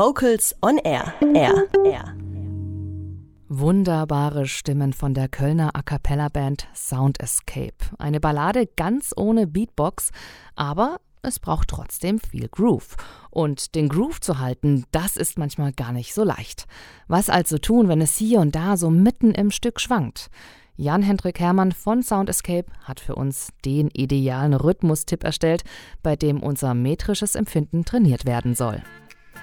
Vocals on Air. Air. Air. Wunderbare Stimmen von der Kölner A cappella Band Sound Escape. Eine Ballade ganz ohne Beatbox, aber es braucht trotzdem viel Groove. Und den Groove zu halten, das ist manchmal gar nicht so leicht. Was also tun, wenn es hier und da so mitten im Stück schwankt? Jan-Hendrik Hermann von Sound Escape hat für uns den idealen Rhythmustipp erstellt, bei dem unser metrisches Empfinden trainiert werden soll.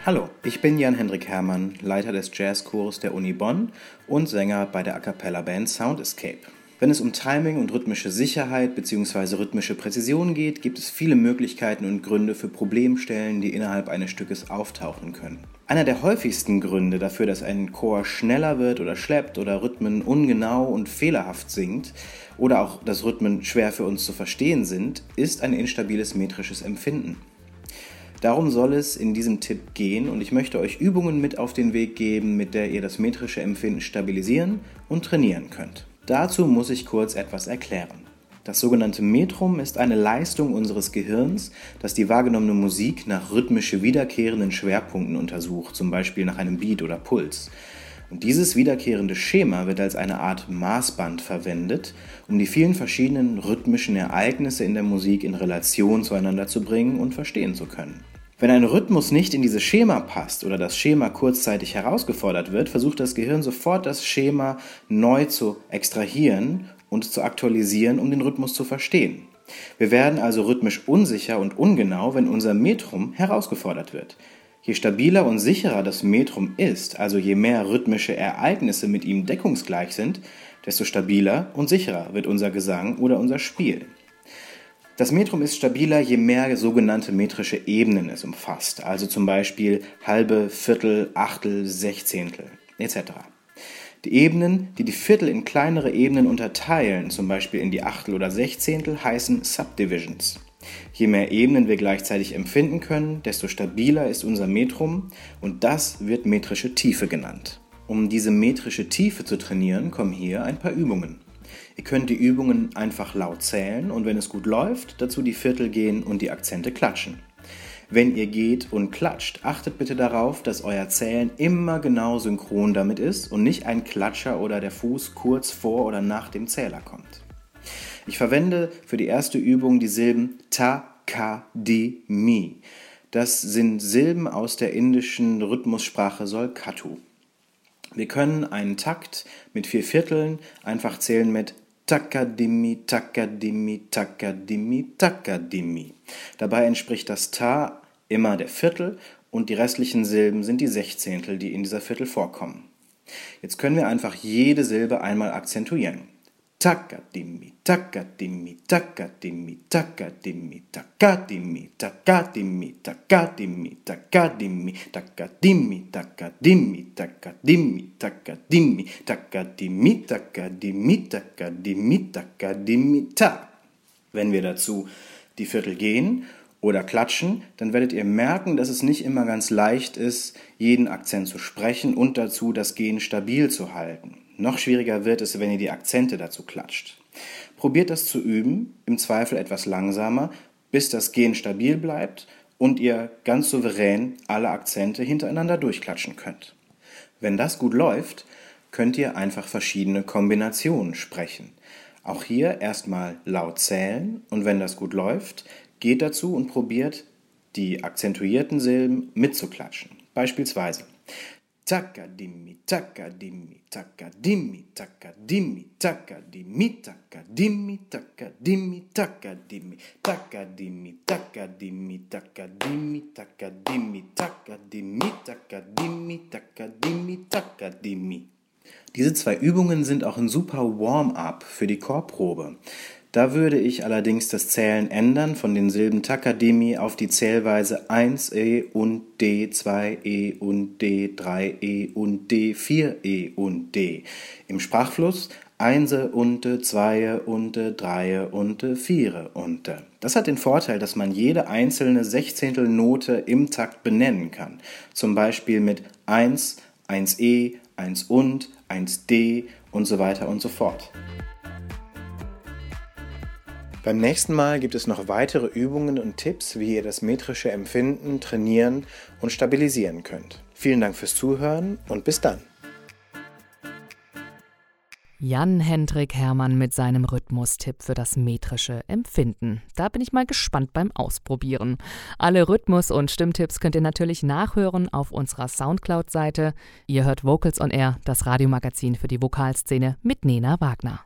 Hallo, ich bin Jan-Hendrik Hermann, Leiter des Jazzchors der Uni Bonn und Sänger bei der A Cappella Band Sound Escape. Wenn es um Timing und rhythmische Sicherheit bzw. rhythmische Präzision geht, gibt es viele Möglichkeiten und Gründe für Problemstellen, die innerhalb eines Stückes auftauchen können. Einer der häufigsten Gründe dafür, dass ein Chor schneller wird oder schleppt oder Rhythmen ungenau und fehlerhaft singt oder auch dass Rhythmen schwer für uns zu verstehen sind, ist ein instabiles metrisches Empfinden. Darum soll es in diesem Tipp gehen und ich möchte euch Übungen mit auf den Weg geben, mit der ihr das metrische Empfinden stabilisieren und trainieren könnt. Dazu muss ich kurz etwas erklären. Das sogenannte Metrum ist eine Leistung unseres Gehirns, das die wahrgenommene Musik nach rhythmisch wiederkehrenden Schwerpunkten untersucht, zum Beispiel nach einem Beat oder Puls. Und dieses wiederkehrende Schema wird als eine Art Maßband verwendet, um die vielen verschiedenen rhythmischen Ereignisse in der Musik in Relation zueinander zu bringen und verstehen zu können. Wenn ein Rhythmus nicht in dieses Schema passt oder das Schema kurzzeitig herausgefordert wird, versucht das Gehirn sofort das Schema neu zu extrahieren und zu aktualisieren, um den Rhythmus zu verstehen. Wir werden also rhythmisch unsicher und ungenau, wenn unser Metrum herausgefordert wird. Je stabiler und sicherer das Metrum ist, also je mehr rhythmische Ereignisse mit ihm deckungsgleich sind, desto stabiler und sicherer wird unser Gesang oder unser Spiel. Das Metrum ist stabiler, je mehr sogenannte metrische Ebenen es umfasst, also zum Beispiel halbe, Viertel, Achtel, Sechzehntel etc. Die Ebenen, die die Viertel in kleinere Ebenen unterteilen, zum Beispiel in die Achtel oder Sechzehntel, heißen Subdivisions. Je mehr Ebenen wir gleichzeitig empfinden können, desto stabiler ist unser Metrum und das wird metrische Tiefe genannt. Um diese metrische Tiefe zu trainieren, kommen hier ein paar Übungen. Ihr könnt die Übungen einfach laut zählen und wenn es gut läuft, dazu die Viertel gehen und die Akzente klatschen. Wenn ihr geht und klatscht, achtet bitte darauf, dass euer Zählen immer genau synchron damit ist und nicht ein Klatscher oder der Fuß kurz vor oder nach dem Zähler kommt. Ich verwende für die erste Übung die Silben ta, ka, di, mi. Das sind Silben aus der indischen Rhythmussprache Solkatu. Wir können einen Takt mit vier Vierteln einfach zählen mit Takadimi, Takadimi, Takadimi, Takadimi. Dabei entspricht das Ta immer der Viertel und die restlichen Silben sind die Sechzehntel, die in dieser Viertel vorkommen. Jetzt können wir einfach jede Silbe einmal akzentuieren. Takadimi, takadimi, takadimi, takadimi, takadimi, takadimi, takadimi, takadimi, takadimi, takadimi, takadimi, takadimi, takadimi, takadimi, takadimi, takadimi, ta. Wenn wir dazu die Viertel gehen oder klatschen, dann werdet ihr merken, dass es nicht immer ganz leicht ist, jeden Akzent zu sprechen und dazu das Gehen stabil zu halten. Noch schwieriger wird es, wenn ihr die Akzente dazu klatscht. Probiert das zu üben, im Zweifel etwas langsamer, bis das Gehen stabil bleibt und ihr ganz souverän alle Akzente hintereinander durchklatschen könnt. Wenn das gut läuft, könnt ihr einfach verschiedene Kombinationen sprechen. Auch hier erstmal laut zählen und wenn das gut läuft, geht dazu und probiert die akzentuierten Silben mitzuklatschen. Beispielsweise Takadimi, takadimi, takadimi, takadimi, takadimi, takadimi, takadimi, takadimi, takadimi, takadimi, takadimi, takadimi, takadimi, takadimi, takadimi, takadimi. Diese zwei Übungen sind auch ein super Warm-up für die Chorprobe. Da würde ich allerdings das Zählen ändern von den Silben Takademi auf die Zählweise 1e und D, 2e und D, 3e und D, 4e und D. Im Sprachfluss Einse unte, Zweie unte, Dreie unte, Viere unte. Das hat den Vorteil, dass man jede einzelne Sechzehntelnote im Takt benennen kann. Zum Beispiel mit 1, 1e, 1 und, 1d und so weiter und so fort. Beim nächsten Mal gibt es noch weitere Übungen und Tipps, wie ihr das metrische Empfinden trainieren und stabilisieren könnt. Vielen Dank fürs Zuhören und bis dann. Jan-Hendrik Hermann mit seinem Rhythmustipp für das metrische Empfinden. Da bin ich mal gespannt beim Ausprobieren. Alle Rhythmus- und Stimmtipps könnt ihr natürlich nachhören auf unserer Soundcloud-Seite. Ihr hört Vocals on Air, das Radiomagazin für die Vokalszene mit Nena Wagner.